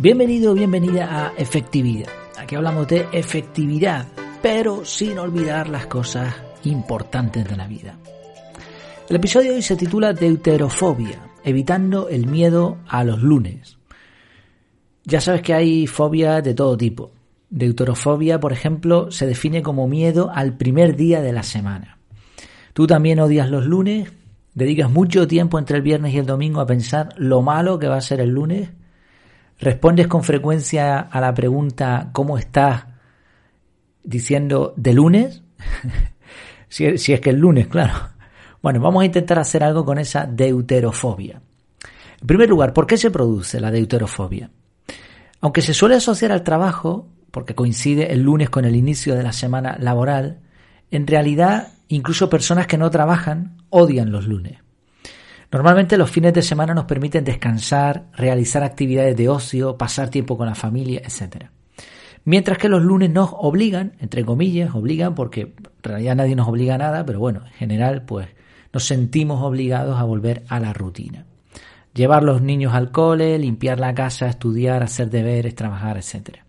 Bienvenido bienvenida a Efectividad. Aquí hablamos de efectividad, pero sin olvidar las cosas importantes de la vida. El episodio de hoy se titula Deuterofobia, evitando el miedo a los lunes. Ya sabes que hay fobia de todo tipo. Deuterofobia, por ejemplo, se define como miedo al primer día de la semana. ¿Tú también odias los lunes? ¿Dedicas mucho tiempo entre el viernes y el domingo a pensar lo malo que va a ser el lunes? ¿Respondes con frecuencia a la pregunta ¿cómo estás? diciendo de lunes? si, es que el lunes, claro. Bueno, vamos a intentar hacer algo con esa deuterofobia. En primer lugar, ¿por qué se produce la deuterofobia? Aunque se suele asociar al trabajo, porque coincide el lunes con el inicio de la semana laboral, en realidad incluso personas que no trabajan odian los lunes. Normalmente los fines de semana nos permiten descansar, realizar actividades de ocio, pasar tiempo con la familia, etc. Mientras que los lunes nos obligan, entre comillas, obligan porque en realidad nadie nos obliga a nada, pero bueno, en general pues nos sentimos obligados a volver a la rutina. Llevar los niños al cole, limpiar la casa, estudiar, hacer deberes, trabajar, etc.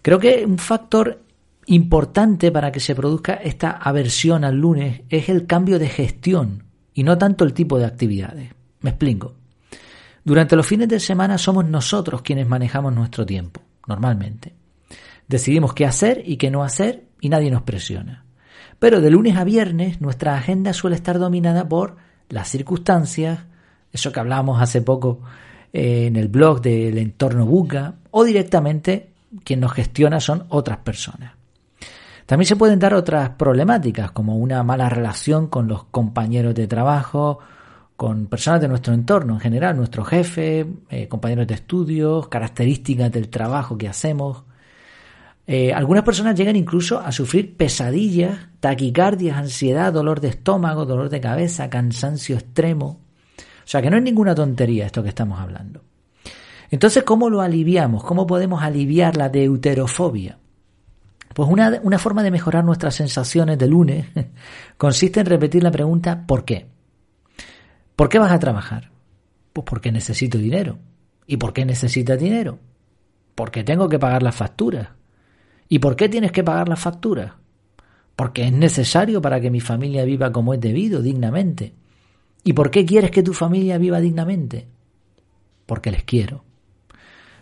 Creo que un factor importante para que se produzca esta aversión al lunes es el cambio de gestión y no tanto el tipo de actividades. Me explico. Durante los fines de semana somos nosotros quienes manejamos nuestro tiempo, normalmente. Decidimos qué hacer y qué no hacer y nadie nos presiona. Pero de lunes a viernes nuestra agenda suele estar dominada por las circunstancias, eso que hablamos hace poco eh, en el blog del entorno buca, o directamente quien nos gestiona son otras personas. También se pueden dar otras problemáticas, como una mala relación con los compañeros de trabajo, con personas de nuestro entorno en general, nuestro jefe, eh, compañeros de estudios, características del trabajo que hacemos. Eh, algunas personas llegan incluso a sufrir pesadillas, taquicardias, ansiedad, dolor de estómago, dolor de cabeza, cansancio extremo. O sea que no es ninguna tontería esto que estamos hablando. Entonces, ¿cómo lo aliviamos? ¿Cómo podemos aliviar la deuterofobia? Pues una, una forma de mejorar nuestras sensaciones de lunes consiste en repetir la pregunta ¿por qué? ¿Por qué vas a trabajar? Pues porque necesito dinero. ¿Y por qué necesitas dinero? Porque tengo que pagar las facturas. ¿Y por qué tienes que pagar las facturas? Porque es necesario para que mi familia viva como es debido, dignamente. ¿Y por qué quieres que tu familia viva dignamente? Porque les quiero.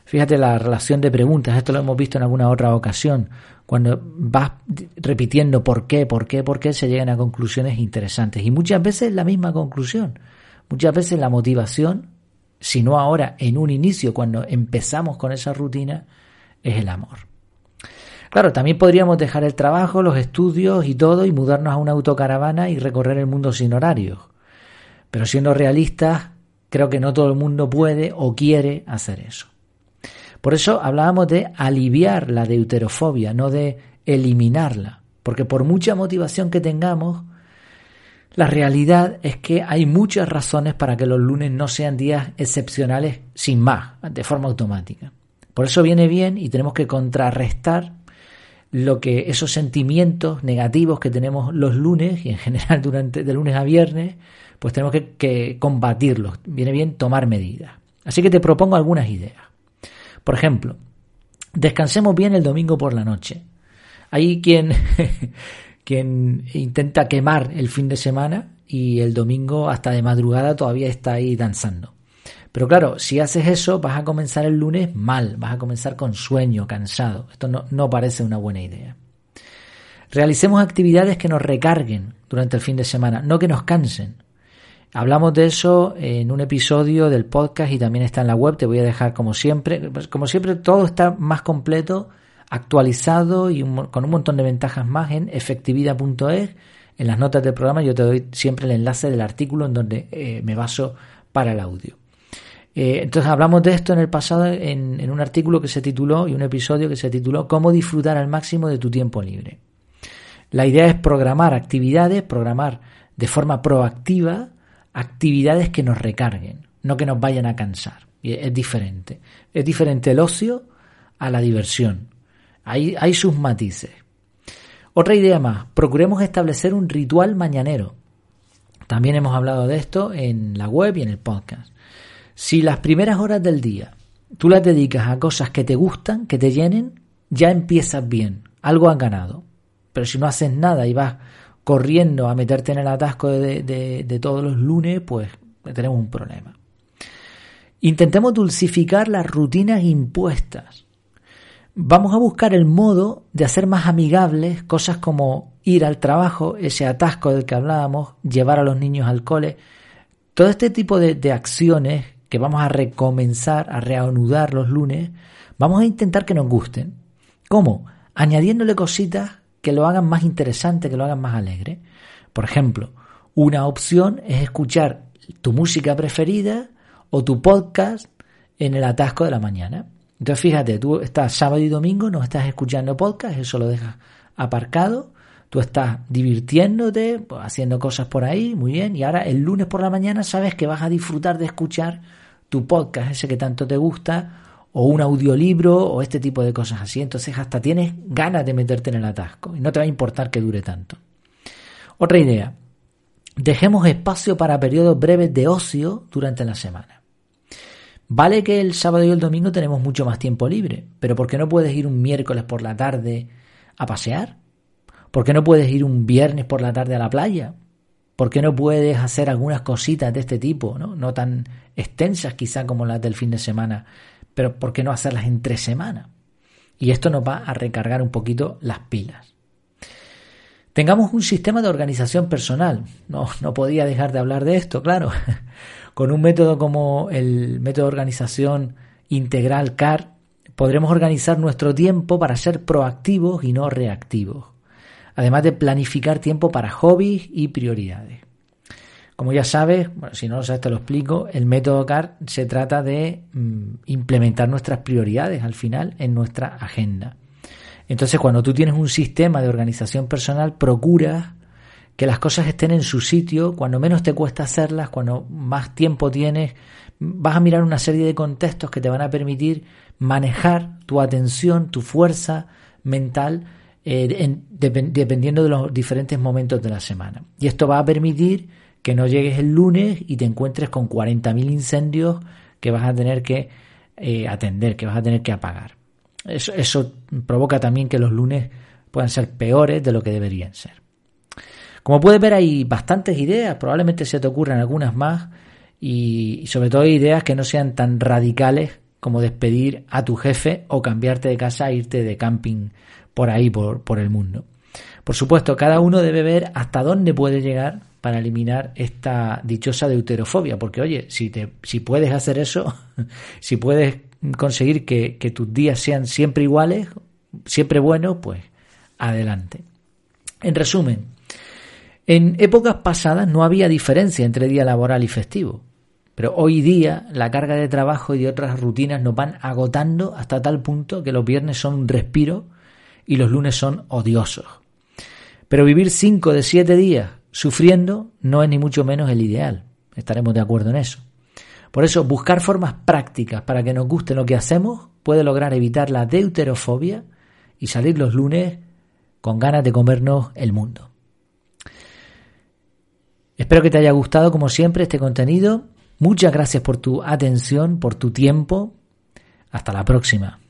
Fíjate la relación de preguntas, esto lo hemos visto en alguna otra ocasión. Cuando vas repitiendo por qué, por qué, por qué, se llegan a conclusiones interesantes. Y muchas veces la misma conclusión. Muchas veces la motivación, si no ahora, en un inicio, cuando empezamos con esa rutina, es el amor. Claro, también podríamos dejar el trabajo, los estudios y todo y mudarnos a una autocaravana y recorrer el mundo sin horarios. Pero siendo realistas, creo que no todo el mundo puede o quiere hacer eso. Por eso hablábamos de aliviar la deuterofobia, no de eliminarla. Porque por mucha motivación que tengamos, la realidad es que hay muchas razones para que los lunes no sean días excepcionales sin más, de forma automática. Por eso viene bien y tenemos que contrarrestar lo que esos sentimientos negativos que tenemos los lunes y en general durante de lunes a viernes, pues tenemos que, que combatirlos. Viene bien tomar medidas. Así que te propongo algunas ideas. Por ejemplo, descansemos bien el domingo por la noche. Hay quien, quien intenta quemar el fin de semana y el domingo hasta de madrugada todavía está ahí danzando. Pero claro, si haces eso, vas a comenzar el lunes mal, vas a comenzar con sueño, cansado. Esto no, no parece una buena idea. Realicemos actividades que nos recarguen durante el fin de semana, no que nos cansen. Hablamos de eso en un episodio del podcast y también está en la web. Te voy a dejar como siempre. Como siempre, todo está más completo, actualizado y con un montón de ventajas más en efectividad.es. En las notas del programa yo te doy siempre el enlace del artículo en donde eh, me baso para el audio. Eh, entonces hablamos de esto en el pasado en un artículo que se tituló y un episodio que se tituló Cómo disfrutar al máximo de tu tiempo libre. La idea es programar actividades, programar de forma proactiva actividades que nos recarguen, no que nos vayan a cansar. Y es diferente. Es diferente el ocio a la diversión. Hay, hay sus matices. Otra idea más, procuremos establecer un ritual mañanero. También hemos hablado de esto en la web y en el podcast. Si las primeras horas del día tú las dedicas a cosas que te gustan, que te llenen, ya empiezas bien, algo has ganado. Pero si no haces nada y vas corriendo a meterte en el atasco de, todos los lunes, pues tenemos un problema. Intentemos dulcificar las rutinas impuestas. Vamos a buscar el modo de hacer más amigables cosas como ir al trabajo, ese atasco del que hablábamos, llevar a los niños al cole. Todo este tipo de, de acciones que vamos a recomenzar, a reanudar los lunes, vamos a intentar que nos gusten. ¿Cómo? Añadiéndole cositas que lo hagan más interesante, que lo hagan más alegre. Por ejemplo, una opción es escuchar tu música preferida o tu podcast en el atasco de la mañana. Entonces fíjate, tú estás sábado y domingo, no estás escuchando podcast, eso lo dejas aparcado, tú estás divirtiéndote, haciendo cosas por ahí, muy bien, y ahora el lunes por la mañana sabes que vas a disfrutar de escuchar tu podcast, ese que tanto te gusta, o un audiolibro, o este tipo de cosas así. Entonces hasta tienes ganas de meterte en el atasco y no te va a importar que dure tanto. Otra idea, dejemos espacio para periodos breves de ocio durante la semana. Vale que el sábado y el domingo tenemos mucho más tiempo libre, pero ¿por qué no puedes ir un miércoles por la tarde a pasear? ¿Por qué no puedes ir un viernes por la tarde a la playa? ¿Por qué no puedes hacer algunas cositas de este tipo, no, no tan extensas quizá como las del fin de semana, pero ¿por qué no hacerlas entre semana? Y esto nos va a recargar un poquito las pilas. Tengamos un sistema de organización personal. No, no podía dejar de hablar de esto, claro. Con un método como el método de organización integral CAR, podremos organizar nuestro tiempo para ser proactivos y no reactivos, además de planificar tiempo para hobbies y prioridades. Como ya sabes, bueno, si no lo sabes te lo explico, el método CAR se trata de mm, implementar nuestras prioridades al final en nuestra agenda. Entonces, cuando tú tienes un sistema de organización personal, procuras que las cosas estén en su sitio, cuando menos te cuesta hacerlas, cuando más tiempo tienes, vas a mirar una serie de contextos que te van a permitir manejar tu atención, tu fuerza mental, eh, dependiendo de los diferentes momentos de la semana. Y esto va a permitir que no llegues el lunes y te encuentres con 40.000 incendios que vas a tener que eh, atender, que vas a tener que apagar. Eso, provoca también que los lunes puedan ser peores de lo que deberían ser. Como puedes ver hay bastantes ideas, probablemente se te ocurran algunas más y, sobre todo ideas que no sean tan radicales como despedir a tu jefe o cambiarte de casa e irte de camping por ahí, por, por el mundo. Por supuesto, cada uno debe ver hasta dónde puede llegar para eliminar esta dichosa deuterofobia, porque oye, si, te, si puedes hacer eso, si puedes conseguir que, tus días sean siempre iguales, siempre buenos, pues adelante. En resumen, en épocas pasadas no había diferencia entre día laboral y festivo, pero hoy día la carga de trabajo y de otras rutinas nos van agotando hasta tal punto que los viernes son un respiro y los lunes son odiosos. Pero vivir cinco de siete días sufriendo no es ni mucho menos el ideal. Estaremos de acuerdo en eso. Por eso, buscar formas prácticas para que nos guste lo que hacemos puede lograr evitar la deuterofobia y salir los lunes con ganas de comernos el mundo. Espero que te haya gustado, como siempre, este contenido. Muchas gracias por tu atención, por tu tiempo. Hasta la próxima.